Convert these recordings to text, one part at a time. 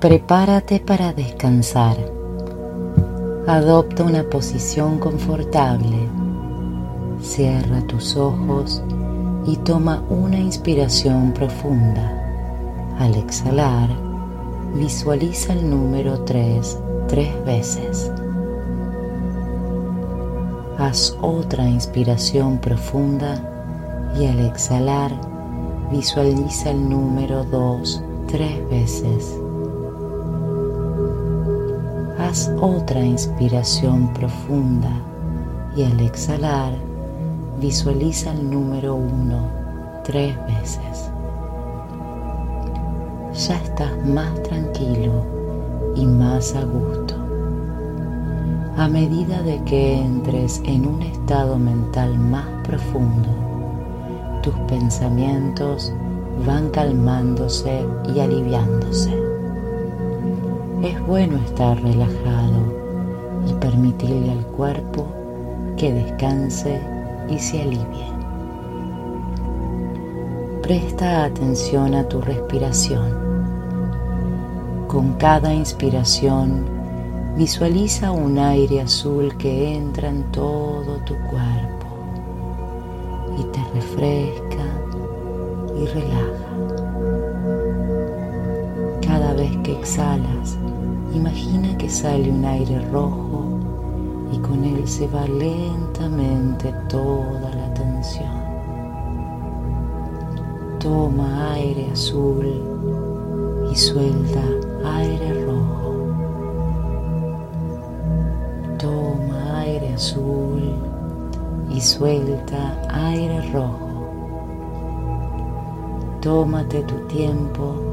Prepárate para descansar. Adopta una posición confortable. Cierra tus ojos y toma una inspiración profunda. Al exhalar, visualiza el número 3 tres veces. Haz otra inspiración profunda y al exhalar visualiza el número 2 tres veces. Haz otra inspiración profunda y al exhalar visualiza el número 1 tres veces. Ya estás más tranquilo y más a gusto. A medida de que entres en un estado mental más profundo, tus pensamientos van calmándose y aliviándose. Es bueno estar relajado y permitirle al cuerpo que descanse y se alivie. Presta atención a tu respiración. Con cada inspiración, visualiza un aire azul que entra en todo tu cuerpo y te refresca y relaja. Cada vez que exhalas, Imagina que sale un aire rojo y con él se va lentamente toda la tensión. Toma aire azul y suelta aire rojo. Toma aire azul y suelta aire rojo. Tómate tu tiempo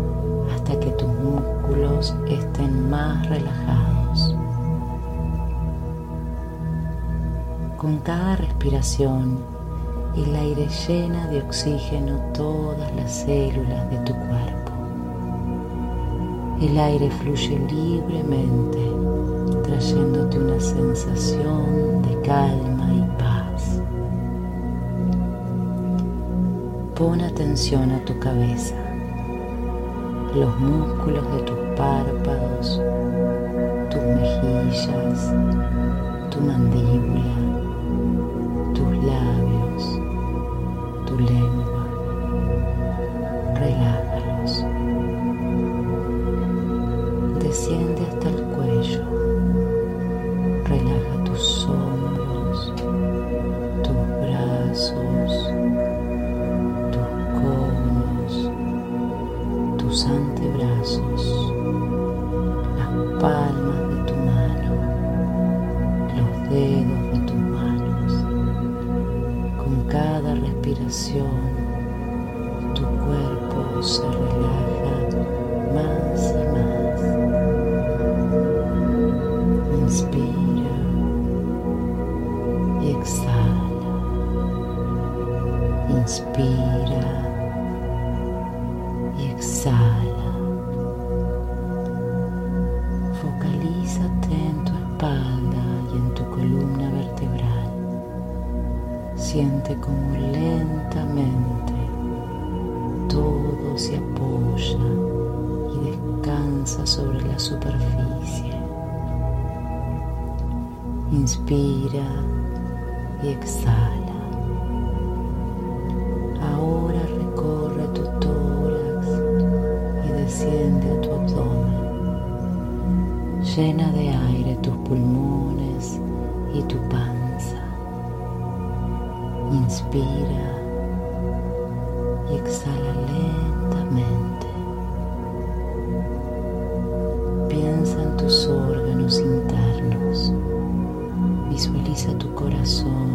hasta que tus músculos estén más relajados. Con cada respiración, el aire llena de oxígeno todas las células de tu cuerpo. El aire fluye libremente, trayéndote una sensación de calma y paz. Pon atención a tu cabeza los músculos de tus párpados, tus mejillas, tu cuerpo se relaja más y más. Inspira y exhala. Inspira y exhala. Focalízate en tu espalda Siente como lentamente todo se apoya y descansa sobre la superficie. Inspira y exhala. Llena de aire tus pulmones y tu panza. Inspira y exhala lentamente. Piensa en tus órganos internos. Visualiza tu corazón,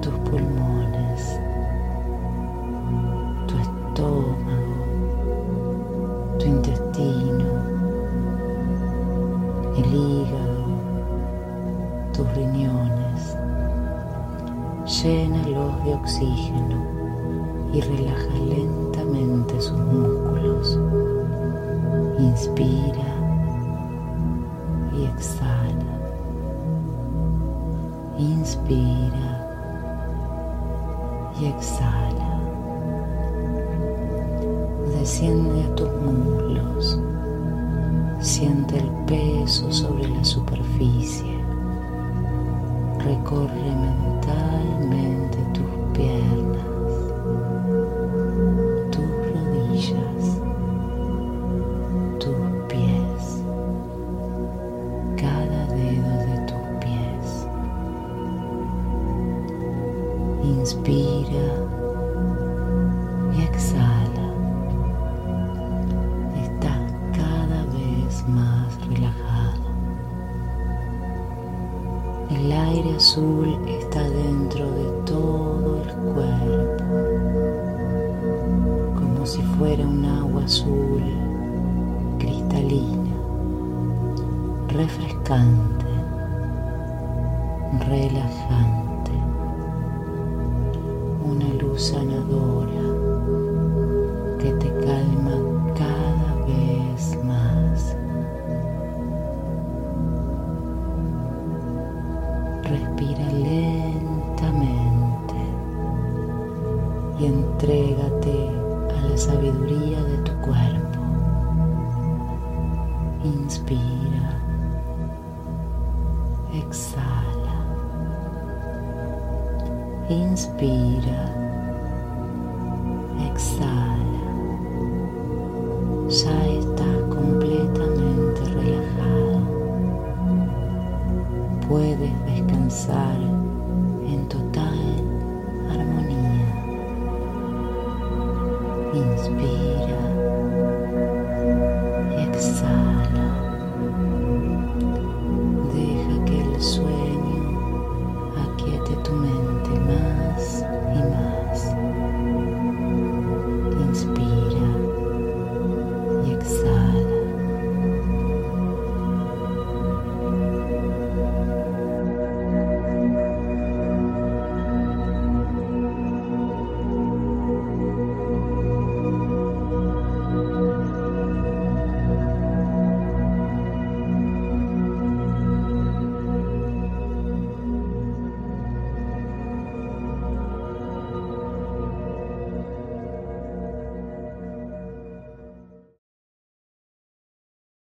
tus pulmones, relaja lentamente sus músculos. Inspira y exhala. Inspira y exhala. Desciende a tus muslos. Siente el peso sobre la superficie. Recorre Inspira y exhala. Estás cada vez más relajado. El aire azul está dentro de todo el cuerpo, como si fuera un agua azul cristalina, refrescante, sanadora que te calma cada vez más. Respira lentamente y entrégate a la sabiduría de tu cuerpo. Inspira, exhala, inspira, exhala. Ya estás completamente relajado. Puedes descansar en total armonía. Inspira